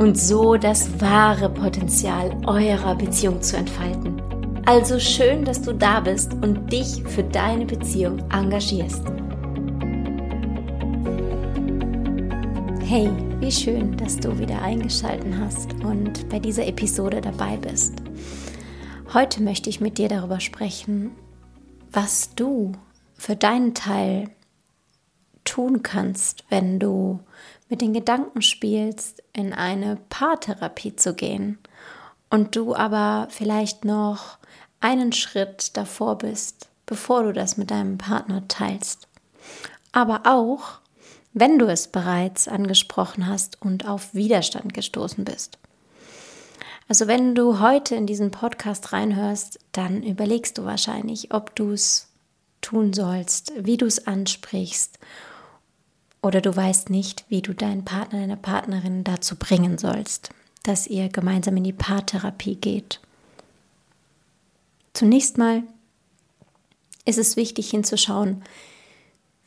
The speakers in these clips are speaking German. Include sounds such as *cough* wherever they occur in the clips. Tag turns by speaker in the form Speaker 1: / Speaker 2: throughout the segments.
Speaker 1: und so das wahre Potenzial eurer Beziehung zu entfalten. Also schön, dass du da bist und dich für deine Beziehung engagierst. Hey, wie schön, dass du wieder eingeschaltet hast und bei dieser Episode dabei bist. Heute möchte ich mit dir darüber sprechen, was du für deinen Teil tun kannst, wenn du mit den Gedanken spielst, in eine Paartherapie zu gehen und du aber vielleicht noch einen Schritt davor bist, bevor du das mit deinem Partner teilst. Aber auch, wenn du es bereits angesprochen hast und auf Widerstand gestoßen bist. Also wenn du heute in diesen Podcast reinhörst, dann überlegst du wahrscheinlich, ob du es tun sollst, wie du es ansprichst oder du weißt nicht, wie du deinen Partner, deine Partnerin dazu bringen sollst, dass ihr gemeinsam in die Paartherapie geht. Zunächst mal ist es wichtig hinzuschauen,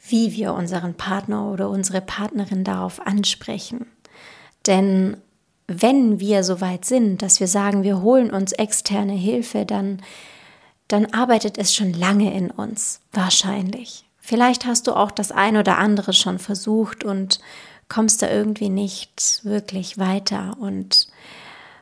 Speaker 1: wie wir unseren Partner oder unsere Partnerin darauf ansprechen. Denn wenn wir so weit sind, dass wir sagen, wir holen uns externe Hilfe, dann, dann arbeitet es schon lange in uns, wahrscheinlich. Vielleicht hast du auch das ein oder andere schon versucht und kommst da irgendwie nicht wirklich weiter und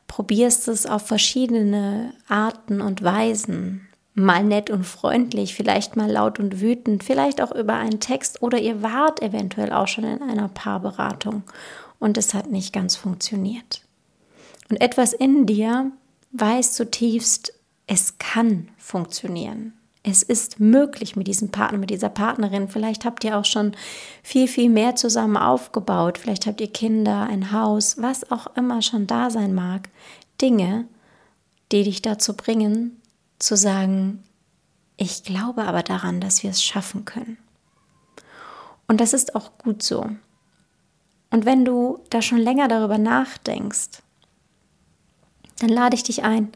Speaker 1: probierst es auf verschiedene Arten und Weisen. Mal nett und freundlich, vielleicht mal laut und wütend, vielleicht auch über einen Text oder ihr wart eventuell auch schon in einer Paarberatung und es hat nicht ganz funktioniert. Und etwas in dir weiß zutiefst, es kann funktionieren. Es ist möglich mit diesem Partner, mit dieser Partnerin. Vielleicht habt ihr auch schon viel, viel mehr zusammen aufgebaut. Vielleicht habt ihr Kinder, ein Haus, was auch immer schon da sein mag. Dinge, die dich dazu bringen, zu sagen, ich glaube aber daran, dass wir es schaffen können. Und das ist auch gut so. Und wenn du da schon länger darüber nachdenkst, dann lade ich dich ein,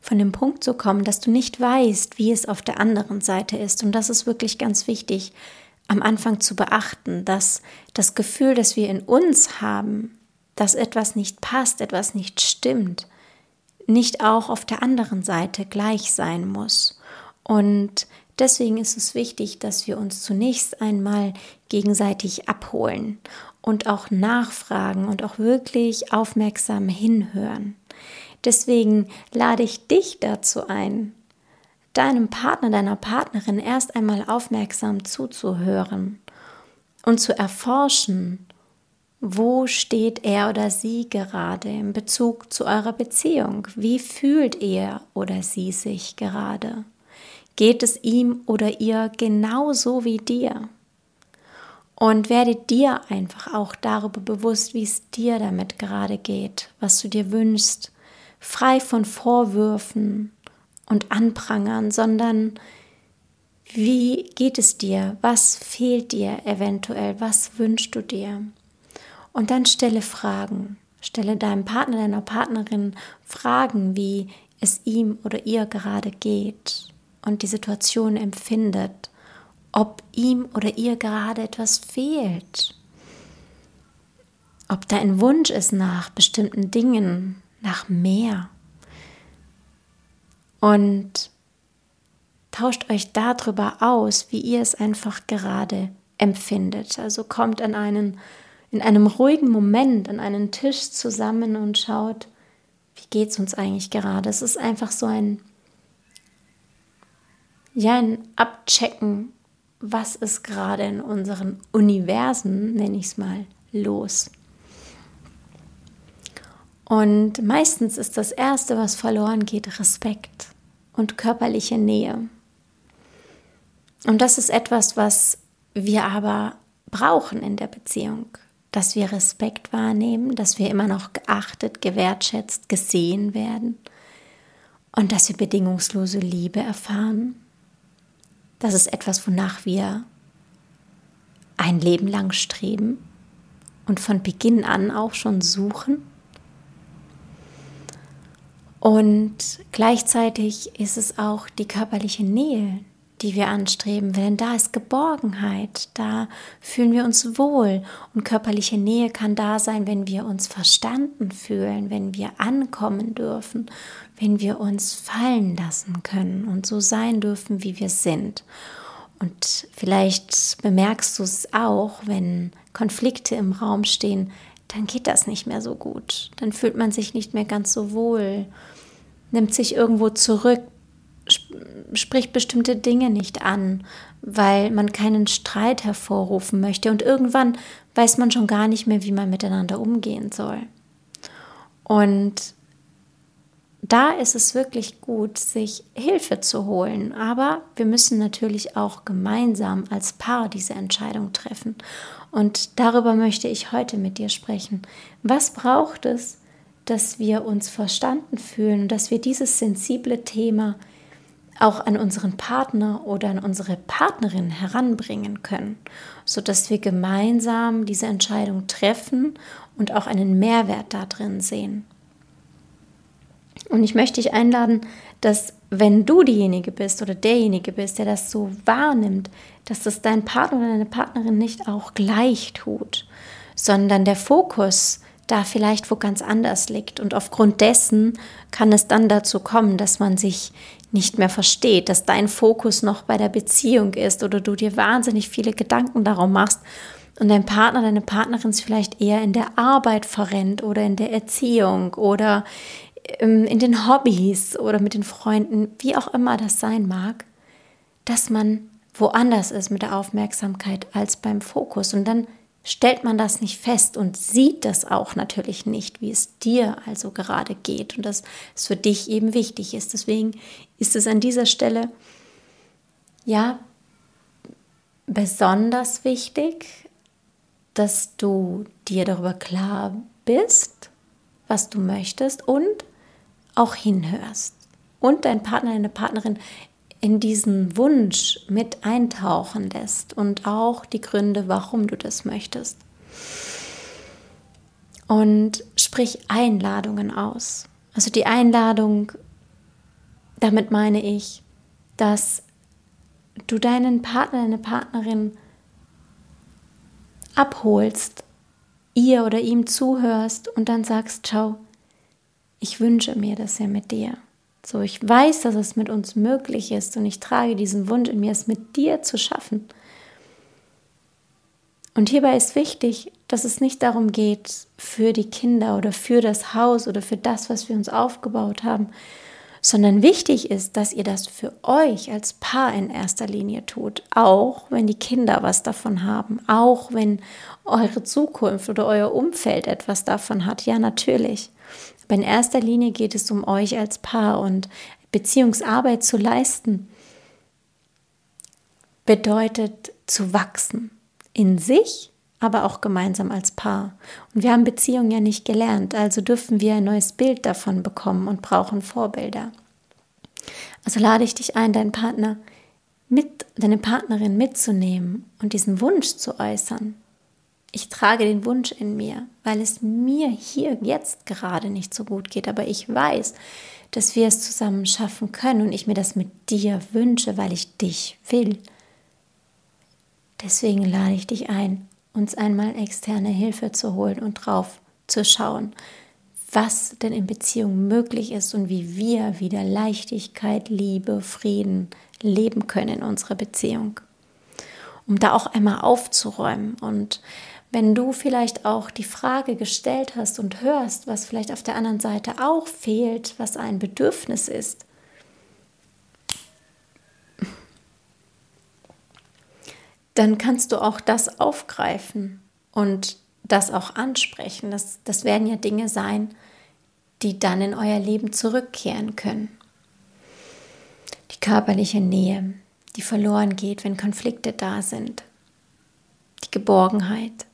Speaker 1: von dem Punkt zu kommen, dass du nicht weißt, wie es auf der anderen Seite ist. Und das ist wirklich ganz wichtig am Anfang zu beachten, dass das Gefühl, das wir in uns haben, dass etwas nicht passt, etwas nicht stimmt, nicht auch auf der anderen Seite gleich sein muss. Und deswegen ist es wichtig, dass wir uns zunächst einmal gegenseitig abholen und auch nachfragen und auch wirklich aufmerksam hinhören. Deswegen lade ich dich dazu ein, deinem Partner, deiner Partnerin erst einmal aufmerksam zuzuhören und zu erforschen, wo steht er oder sie gerade in Bezug zu eurer Beziehung? Wie fühlt er oder sie sich gerade? Geht es ihm oder ihr genauso wie dir? Und werde dir einfach auch darüber bewusst, wie es dir damit gerade geht, was du dir wünschst, frei von Vorwürfen und Anprangern, sondern wie geht es dir? Was fehlt dir eventuell? Was wünschst du dir? Und dann stelle Fragen. Stelle deinem Partner, deiner Partnerin Fragen, wie es ihm oder ihr gerade geht und die Situation empfindet, ob ihm oder ihr gerade etwas fehlt, ob da ein Wunsch ist nach bestimmten Dingen, nach mehr. Und tauscht euch darüber aus, wie ihr es einfach gerade empfindet. Also kommt an einen, in einem ruhigen Moment an einen Tisch zusammen und schaut, wie geht es uns eigentlich gerade. Es ist einfach so ein, ja, ein Abchecken, was ist gerade in unseren Universen, nenne ich es mal, los. Und meistens ist das Erste, was verloren geht, Respekt und körperliche Nähe. Und das ist etwas, was wir aber brauchen in der Beziehung, dass wir Respekt wahrnehmen, dass wir immer noch geachtet, gewertschätzt, gesehen werden und dass wir bedingungslose Liebe erfahren. Das ist etwas, wonach wir ein Leben lang streben und von Beginn an auch schon suchen. Und gleichzeitig ist es auch die körperliche Nähe, die wir anstreben, denn da ist Geborgenheit, da fühlen wir uns wohl und körperliche Nähe kann da sein, wenn wir uns verstanden fühlen, wenn wir ankommen dürfen, wenn wir uns fallen lassen können und so sein dürfen, wie wir sind. Und vielleicht bemerkst du es auch, wenn Konflikte im Raum stehen, dann geht das nicht mehr so gut. Dann fühlt man sich nicht mehr ganz so wohl, nimmt sich irgendwo zurück, spricht bestimmte Dinge nicht an, weil man keinen Streit hervorrufen möchte. Und irgendwann weiß man schon gar nicht mehr, wie man miteinander umgehen soll. Und da ist es wirklich gut, sich Hilfe zu holen. Aber wir müssen natürlich auch gemeinsam als Paar diese Entscheidung treffen. Und darüber möchte ich heute mit dir sprechen. Was braucht es, dass wir uns verstanden fühlen, dass wir dieses sensible Thema auch an unseren Partner oder an unsere Partnerin heranbringen können, sodass wir gemeinsam diese Entscheidung treffen und auch einen Mehrwert darin sehen. Und ich möchte dich einladen, dass wenn du diejenige bist oder derjenige bist, der das so wahrnimmt, dass das dein Partner oder deine Partnerin nicht auch gleich tut, sondern der Fokus da vielleicht wo ganz anders liegt. Und aufgrund dessen kann es dann dazu kommen, dass man sich nicht mehr versteht, dass dein Fokus noch bei der Beziehung ist oder du dir wahnsinnig viele Gedanken darum machst und dein Partner, deine Partnerin es vielleicht eher in der Arbeit verrennt oder in der Erziehung oder in den Hobbys oder mit den Freunden, wie auch immer das sein mag, dass man woanders ist mit der Aufmerksamkeit als beim Fokus. Und dann stellt man das nicht fest und sieht das auch natürlich nicht, wie es dir also gerade geht und dass es für dich eben wichtig ist. Deswegen ist es an dieser Stelle ja besonders wichtig, dass du dir darüber klar bist, was du möchtest und auch hinhörst und dein Partner, deine Partnerin in diesen Wunsch mit eintauchen lässt und auch die Gründe, warum du das möchtest. Und sprich Einladungen aus. Also die Einladung, damit meine ich, dass du deinen Partner, deine Partnerin abholst, ihr oder ihm zuhörst und dann sagst, schau, ich wünsche mir das ja mit dir. So, ich weiß, dass es mit uns möglich ist und ich trage diesen Wunsch in mir, es mit dir zu schaffen. Und hierbei ist wichtig, dass es nicht darum geht, für die Kinder oder für das Haus oder für das, was wir uns aufgebaut haben, sondern wichtig ist, dass ihr das für euch als Paar in erster Linie tut, auch wenn die Kinder was davon haben, auch wenn eure Zukunft oder euer Umfeld etwas davon hat. Ja, natürlich. Aber in erster Linie geht es um euch als Paar und Beziehungsarbeit zu leisten bedeutet zu wachsen in sich, aber auch gemeinsam als Paar. Und wir haben Beziehungen ja nicht gelernt, also dürfen wir ein neues Bild davon bekommen und brauchen Vorbilder. Also lade ich dich ein, deinen Partner mit, deine Partnerin mitzunehmen und diesen Wunsch zu äußern, ich trage den Wunsch in mir, weil es mir hier jetzt gerade nicht so gut geht, aber ich weiß, dass wir es zusammen schaffen können und ich mir das mit dir wünsche, weil ich dich will. Deswegen lade ich dich ein, uns einmal externe Hilfe zu holen und drauf zu schauen, was denn in Beziehung möglich ist und wie wir wieder Leichtigkeit, Liebe, Frieden leben können in unserer Beziehung. Um da auch einmal aufzuräumen und wenn du vielleicht auch die Frage gestellt hast und hörst, was vielleicht auf der anderen Seite auch fehlt, was ein Bedürfnis ist, dann kannst du auch das aufgreifen und das auch ansprechen. Das, das werden ja Dinge sein, die dann in euer Leben zurückkehren können. Die körperliche Nähe, die verloren geht, wenn Konflikte da sind. Die Geborgenheit,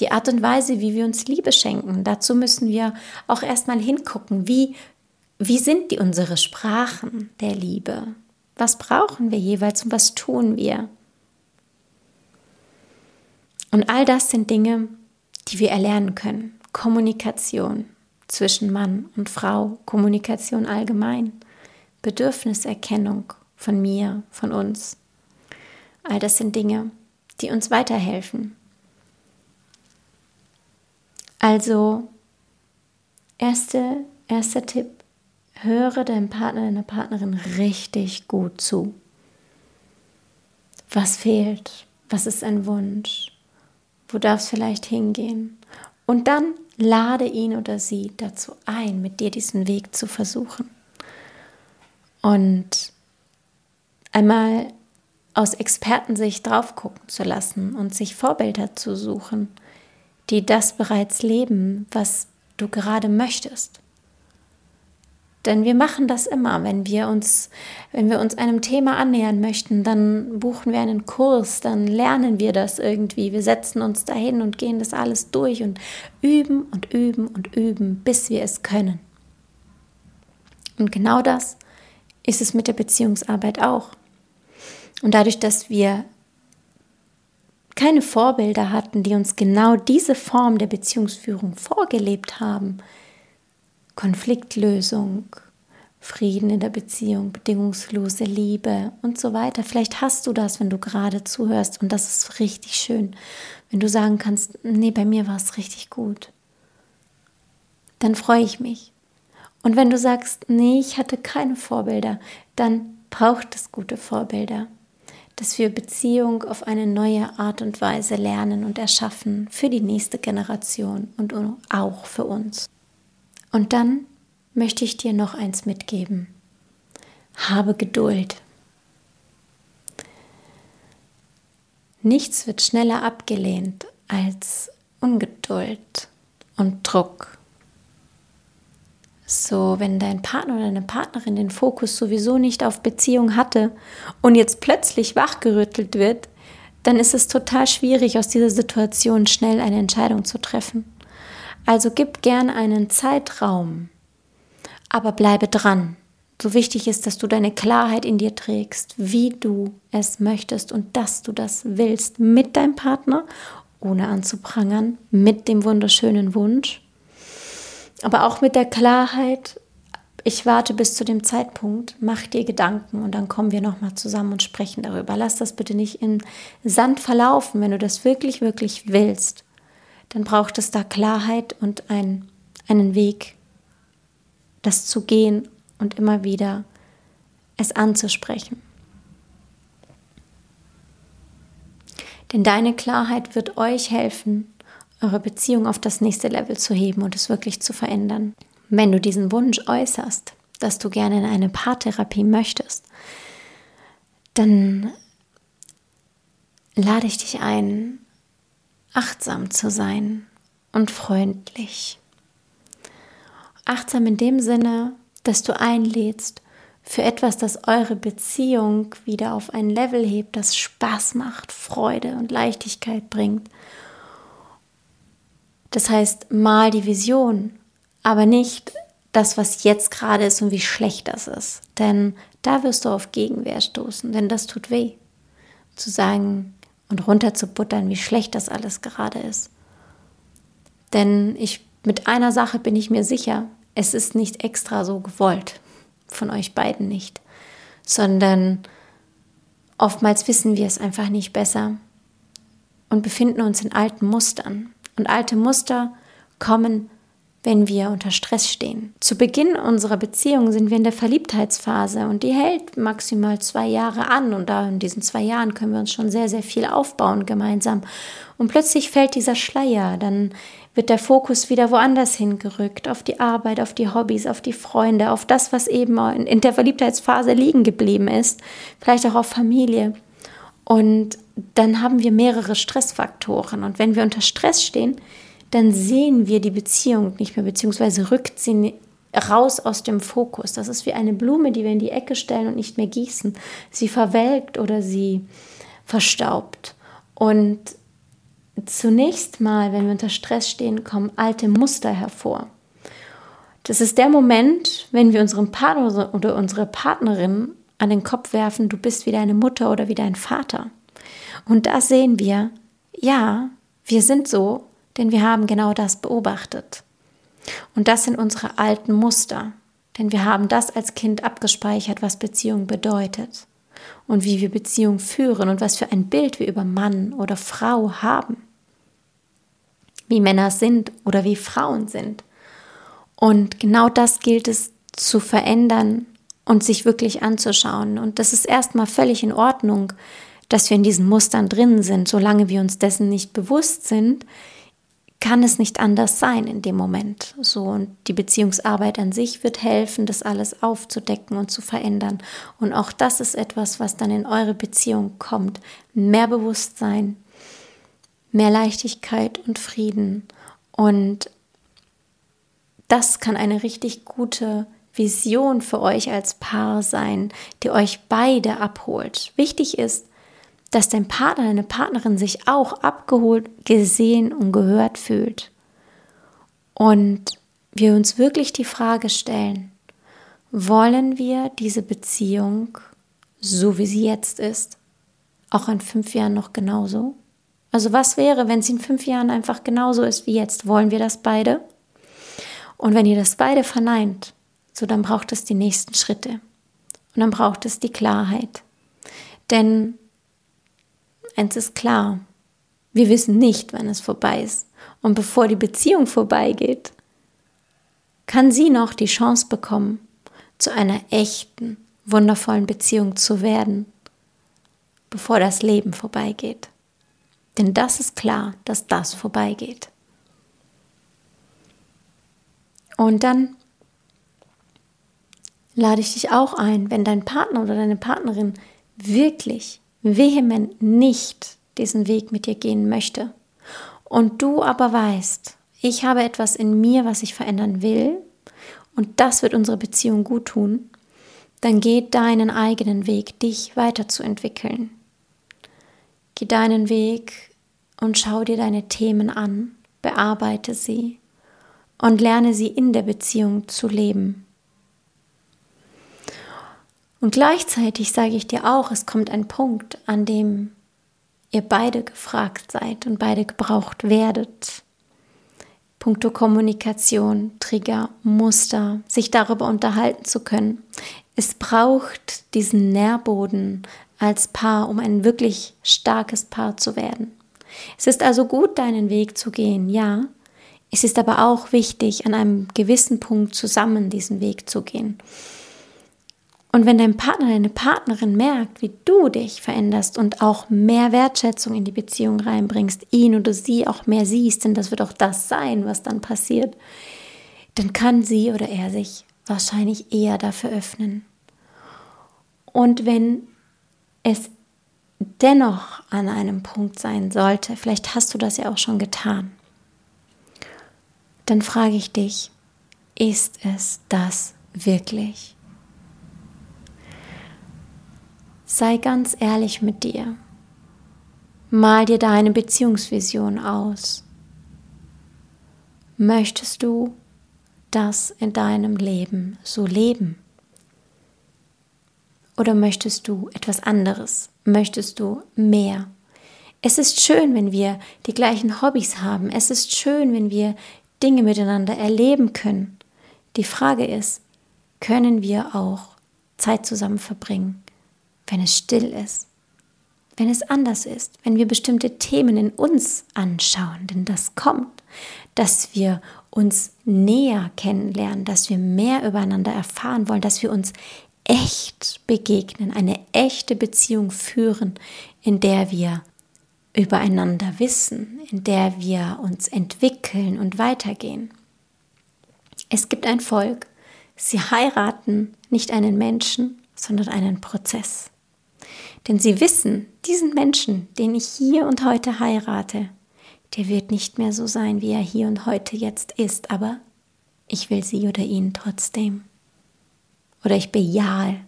Speaker 1: die Art und Weise, wie wir uns Liebe schenken. Dazu müssen wir auch erstmal hingucken, wie wie sind die unsere Sprachen der Liebe? Was brauchen wir jeweils und was tun wir? Und all das sind Dinge, die wir erlernen können. Kommunikation zwischen Mann und Frau, Kommunikation allgemein, Bedürfniserkennung von mir, von uns. All das sind Dinge, die uns weiterhelfen. Also, erste, erster Tipp, höre deinem Partner, deiner Partnerin richtig gut zu. Was fehlt? Was ist ein Wunsch? Wo darf es vielleicht hingehen? Und dann lade ihn oder sie dazu ein, mit dir diesen Weg zu versuchen. Und einmal aus Expertensicht drauf gucken zu lassen und sich Vorbilder zu suchen, die das bereits leben, was du gerade möchtest. Denn wir machen das immer, wenn wir uns, wenn wir uns einem Thema annähern möchten, dann buchen wir einen Kurs, dann lernen wir das irgendwie. Wir setzen uns dahin und gehen das alles durch und üben und üben und üben, bis wir es können. Und genau das ist es mit der Beziehungsarbeit auch. Und dadurch, dass wir keine Vorbilder hatten, die uns genau diese Form der Beziehungsführung vorgelebt haben, Konfliktlösung, Frieden in der Beziehung, bedingungslose Liebe und so weiter. Vielleicht hast du das, wenn du gerade zuhörst und das ist richtig schön, wenn du sagen kannst, nee, bei mir war es richtig gut. Dann freue ich mich. Und wenn du sagst, nee, ich hatte keine Vorbilder, dann braucht es gute Vorbilder dass wir Beziehung auf eine neue Art und Weise lernen und erschaffen für die nächste Generation und auch für uns. Und dann möchte ich dir noch eins mitgeben. Habe Geduld. Nichts wird schneller abgelehnt als Ungeduld und Druck. So, wenn dein Partner oder deine Partnerin den Fokus sowieso nicht auf Beziehung hatte und jetzt plötzlich wachgerüttelt wird, dann ist es total schwierig, aus dieser Situation schnell eine Entscheidung zu treffen. Also gib gern einen Zeitraum, aber bleibe dran. So wichtig ist, dass du deine Klarheit in dir trägst, wie du es möchtest und dass du das willst mit deinem Partner, ohne anzuprangern, mit dem wunderschönen Wunsch aber auch mit der Klarheit, ich warte bis zu dem Zeitpunkt, mach dir Gedanken und dann kommen wir nochmal zusammen und sprechen darüber. Lass das bitte nicht in Sand verlaufen. Wenn du das wirklich, wirklich willst, dann braucht es da Klarheit und ein, einen Weg, das zu gehen und immer wieder es anzusprechen. Denn deine Klarheit wird euch helfen, eure Beziehung auf das nächste Level zu heben und es wirklich zu verändern. Wenn du diesen Wunsch äußerst, dass du gerne in eine Paartherapie möchtest, dann lade ich dich ein, achtsam zu sein und freundlich. Achtsam in dem Sinne, dass du einlädst für etwas, das eure Beziehung wieder auf ein Level hebt, das Spaß macht, Freude und Leichtigkeit bringt das heißt, mal die Vision, aber nicht das, was jetzt gerade ist und wie schlecht das ist. Denn da wirst du auf Gegenwehr stoßen, denn das tut weh. Zu sagen und runterzubuttern, wie schlecht das alles gerade ist. Denn ich, mit einer Sache bin ich mir sicher, es ist nicht extra so gewollt, von euch beiden nicht, sondern oftmals wissen wir es einfach nicht besser und befinden uns in alten Mustern. Und alte Muster kommen, wenn wir unter Stress stehen. Zu Beginn unserer Beziehung sind wir in der Verliebtheitsphase und die hält maximal zwei Jahre an. Und da in diesen zwei Jahren können wir uns schon sehr, sehr viel aufbauen gemeinsam. Und plötzlich fällt dieser Schleier, dann wird der Fokus wieder woanders hingerückt, auf die Arbeit, auf die Hobbys, auf die Freunde, auf das, was eben in der Verliebtheitsphase liegen geblieben ist, vielleicht auch auf Familie. Und dann haben wir mehrere Stressfaktoren. Und wenn wir unter Stress stehen, dann sehen wir die Beziehung nicht mehr, beziehungsweise rückt sie raus aus dem Fokus. Das ist wie eine Blume, die wir in die Ecke stellen und nicht mehr gießen. Sie verwelkt oder sie verstaubt. Und zunächst mal, wenn wir unter Stress stehen, kommen alte Muster hervor. Das ist der Moment, wenn wir unserem Partner oder unsere Partnerin an den Kopf werfen, du bist wie deine Mutter oder wie dein Vater. Und da sehen wir, ja, wir sind so, denn wir haben genau das beobachtet. Und das sind unsere alten Muster, denn wir haben das als Kind abgespeichert, was Beziehung bedeutet und wie wir Beziehung führen und was für ein Bild wir über Mann oder Frau haben, wie Männer sind oder wie Frauen sind. Und genau das gilt es zu verändern und sich wirklich anzuschauen. Und das ist erstmal völlig in Ordnung, dass wir in diesen Mustern drin sind. Solange wir uns dessen nicht bewusst sind, kann es nicht anders sein in dem Moment. So und die Beziehungsarbeit an sich wird helfen, das alles aufzudecken und zu verändern. Und auch das ist etwas, was dann in eure Beziehung kommt. Mehr Bewusstsein, mehr Leichtigkeit und Frieden. Und das kann eine richtig gute Vision für euch als Paar sein, die euch beide abholt. Wichtig ist, dass dein Partner, deine Partnerin sich auch abgeholt, gesehen und gehört fühlt. Und wir uns wirklich die Frage stellen, wollen wir diese Beziehung, so wie sie jetzt ist, auch in fünf Jahren noch genauso? Also was wäre, wenn sie in fünf Jahren einfach genauso ist wie jetzt? Wollen wir das beide? Und wenn ihr das beide verneint, so dann braucht es die nächsten Schritte. Und dann braucht es die Klarheit. Denn Eins ist klar, wir wissen nicht, wann es vorbei ist. Und bevor die Beziehung vorbeigeht, kann sie noch die Chance bekommen, zu einer echten, wundervollen Beziehung zu werden, bevor das Leben vorbeigeht. Denn das ist klar, dass das vorbeigeht. Und dann lade ich dich auch ein, wenn dein Partner oder deine Partnerin wirklich vehement nicht diesen Weg mit dir gehen möchte und du aber weißt, ich habe etwas in mir, was ich verändern will und das wird unsere Beziehung gut tun, dann geh deinen eigenen Weg, dich weiterzuentwickeln. Geh deinen Weg und schau dir deine Themen an, bearbeite sie und lerne sie in der Beziehung zu leben. Und gleichzeitig sage ich dir auch, es kommt ein Punkt, an dem ihr beide gefragt seid und beide gebraucht werdet. Punkto Kommunikation, Trigger, Muster, sich darüber unterhalten zu können. Es braucht diesen Nährboden als Paar, um ein wirklich starkes Paar zu werden. Es ist also gut, deinen Weg zu gehen, ja. Es ist aber auch wichtig, an einem gewissen Punkt zusammen diesen Weg zu gehen. Und wenn dein Partner, deine Partnerin merkt, wie du dich veränderst und auch mehr Wertschätzung in die Beziehung reinbringst, ihn oder sie auch mehr siehst, denn das wird auch das sein, was dann passiert, dann kann sie oder er sich wahrscheinlich eher dafür öffnen. Und wenn es dennoch an einem Punkt sein sollte, vielleicht hast du das ja auch schon getan, dann frage ich dich, ist es das wirklich? Sei ganz ehrlich mit dir. Mal dir deine Beziehungsvision aus. Möchtest du das in deinem Leben so leben? Oder möchtest du etwas anderes? Möchtest du mehr? Es ist schön, wenn wir die gleichen Hobbys haben. Es ist schön, wenn wir Dinge miteinander erleben können. Die Frage ist, können wir auch Zeit zusammen verbringen? Wenn es still ist, wenn es anders ist, wenn wir bestimmte Themen in uns anschauen, denn das kommt, dass wir uns näher kennenlernen, dass wir mehr übereinander erfahren wollen, dass wir uns echt begegnen, eine echte Beziehung führen, in der wir übereinander wissen, in der wir uns entwickeln und weitergehen. Es gibt ein Volk, sie heiraten nicht einen Menschen, sondern einen Prozess. Denn sie wissen, diesen Menschen, den ich hier und heute heirate, der wird nicht mehr so sein, wie er hier und heute jetzt ist, aber ich will sie oder ihn trotzdem. Oder ich bejahe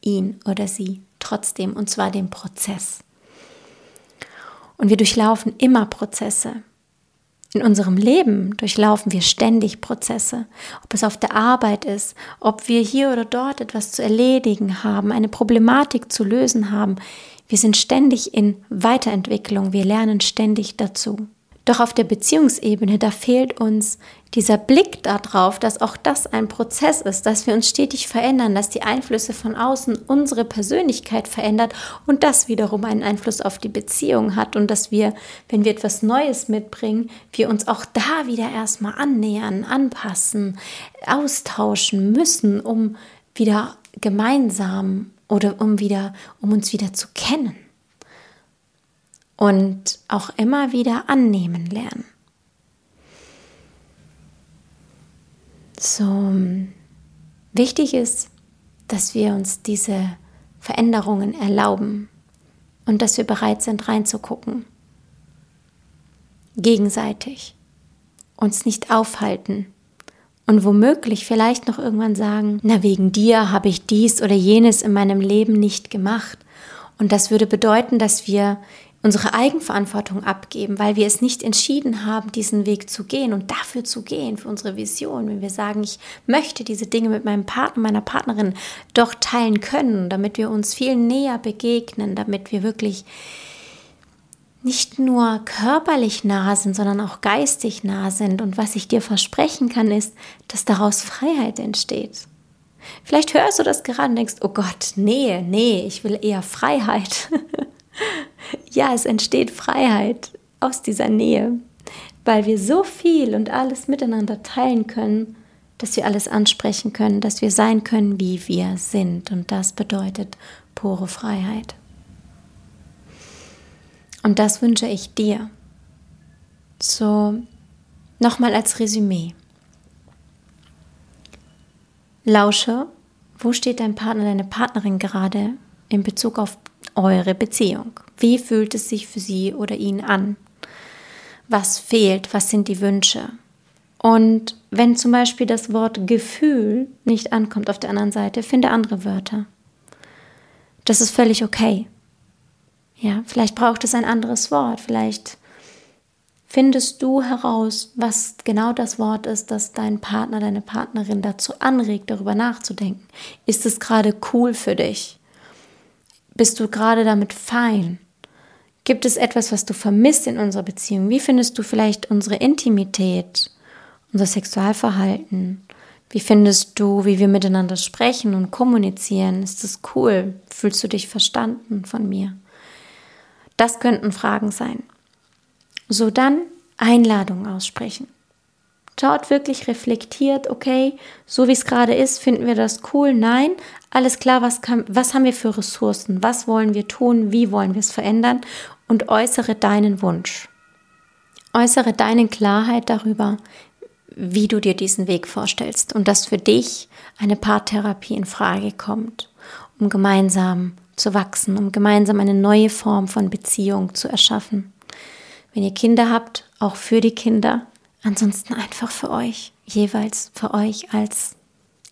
Speaker 1: ihn oder sie trotzdem, und zwar den Prozess. Und wir durchlaufen immer Prozesse. In unserem Leben durchlaufen wir ständig Prozesse, ob es auf der Arbeit ist, ob wir hier oder dort etwas zu erledigen haben, eine Problematik zu lösen haben. Wir sind ständig in Weiterentwicklung, wir lernen ständig dazu. Doch auf der Beziehungsebene, da fehlt uns dieser Blick darauf, dass auch das ein Prozess ist, dass wir uns stetig verändern, dass die Einflüsse von außen unsere Persönlichkeit verändert und das wiederum einen Einfluss auf die Beziehung hat und dass wir, wenn wir etwas Neues mitbringen, wir uns auch da wieder erstmal annähern, anpassen, austauschen müssen, um wieder gemeinsam oder um wieder, um uns wieder zu kennen und auch immer wieder annehmen lernen. So wichtig ist, dass wir uns diese Veränderungen erlauben und dass wir bereit sind reinzugucken. Gegenseitig. Uns nicht aufhalten und womöglich vielleicht noch irgendwann sagen, na wegen dir habe ich dies oder jenes in meinem Leben nicht gemacht. Und das würde bedeuten, dass wir unsere Eigenverantwortung abgeben, weil wir es nicht entschieden haben, diesen Weg zu gehen und dafür zu gehen, für unsere Vision. Wenn wir sagen, ich möchte diese Dinge mit meinem Partner, meiner Partnerin doch teilen können, damit wir uns viel näher begegnen, damit wir wirklich nicht nur körperlich nah sind, sondern auch geistig nah sind. Und was ich dir versprechen kann, ist, dass daraus Freiheit entsteht. Vielleicht hörst du das gerade und denkst, oh Gott, nee, nee, ich will eher Freiheit. *laughs* ja, es entsteht Freiheit aus dieser Nähe, weil wir so viel und alles miteinander teilen können, dass wir alles ansprechen können, dass wir sein können, wie wir sind. Und das bedeutet pure Freiheit. Und das wünsche ich dir. So, nochmal als Resümee. Lausche, wo steht dein Partner, deine Partnerin gerade in Bezug auf eure Beziehung? Wie fühlt es sich für sie oder ihn an? Was fehlt? Was sind die Wünsche? Und wenn zum Beispiel das Wort Gefühl nicht ankommt auf der anderen Seite, finde andere Wörter. Das ist völlig okay. Ja, vielleicht braucht es ein anderes Wort. Vielleicht findest du heraus, was genau das Wort ist, das dein Partner, deine Partnerin dazu anregt, darüber nachzudenken. Ist es gerade cool für dich? Bist du gerade damit fein? Gibt es etwas, was du vermisst in unserer Beziehung? Wie findest du vielleicht unsere Intimität, unser Sexualverhalten? Wie findest du, wie wir miteinander sprechen und kommunizieren? Ist das cool? Fühlst du dich verstanden von mir? Das könnten Fragen sein. So dann Einladung aussprechen. Schaut wirklich reflektiert, okay, so wie es gerade ist, finden wir das cool? Nein, alles klar, was, kann, was haben wir für Ressourcen? Was wollen wir tun? Wie wollen wir es verändern? Und äußere deinen Wunsch. Äußere deine Klarheit darüber, wie du dir diesen Weg vorstellst und dass für dich eine Paartherapie in Frage kommt, um gemeinsam zu wachsen, um gemeinsam eine neue Form von Beziehung zu erschaffen. Wenn ihr Kinder habt, auch für die Kinder, Ansonsten einfach für euch, jeweils für euch als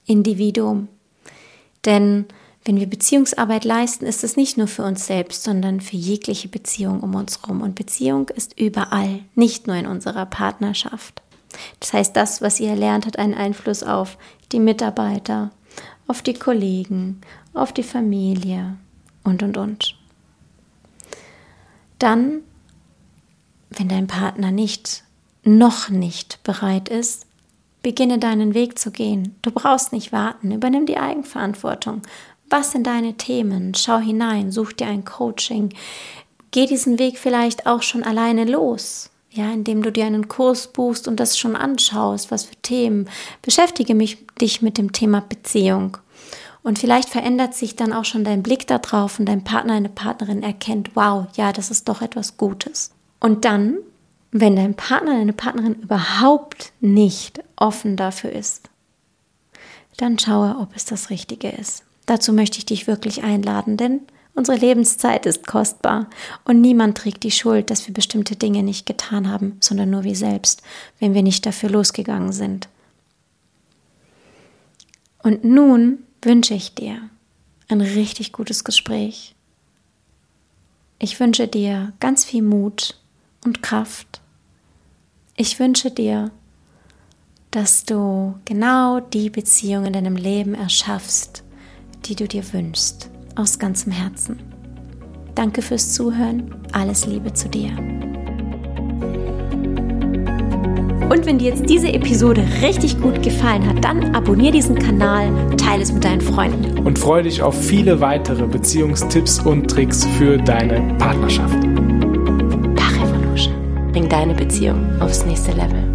Speaker 1: Individuum. Denn wenn wir Beziehungsarbeit leisten, ist es nicht nur für uns selbst, sondern für jegliche Beziehung um uns herum. Und Beziehung ist überall, nicht nur in unserer Partnerschaft. Das heißt, das, was ihr erlernt, hat einen Einfluss auf die Mitarbeiter, auf die Kollegen, auf die Familie und, und, und. Dann, wenn dein Partner nicht noch nicht bereit ist, beginne deinen Weg zu gehen. Du brauchst nicht warten, übernimm die Eigenverantwortung. Was sind deine Themen? Schau hinein, such dir ein Coaching. Geh diesen Weg vielleicht auch schon alleine los. Ja, indem du dir einen Kurs buchst und das schon anschaust, was für Themen. Beschäftige mich, dich mit dem Thema Beziehung. Und vielleicht verändert sich dann auch schon dein Blick darauf und dein Partner, eine Partnerin erkennt, wow, ja, das ist doch etwas Gutes. Und dann wenn dein Partner, deine Partnerin überhaupt nicht offen dafür ist, dann schaue, ob es das Richtige ist. Dazu möchte ich dich wirklich einladen, denn unsere Lebenszeit ist kostbar und niemand trägt die Schuld, dass wir bestimmte Dinge nicht getan haben, sondern nur wir selbst, wenn wir nicht dafür losgegangen sind. Und nun wünsche ich dir ein richtig gutes Gespräch. Ich wünsche dir ganz viel Mut und Kraft Ich wünsche dir, dass du genau die Beziehung in deinem Leben erschaffst, die du dir wünschst, aus ganzem Herzen. Danke fürs Zuhören, alles Liebe zu dir. Und wenn dir jetzt diese Episode richtig gut gefallen hat, dann abonniere diesen Kanal, teile es mit deinen Freunden.
Speaker 2: Und freue dich auf viele weitere Beziehungstipps und Tricks für deine Partnerschaft.
Speaker 1: Bring deine Beziehung aufs nächste Level.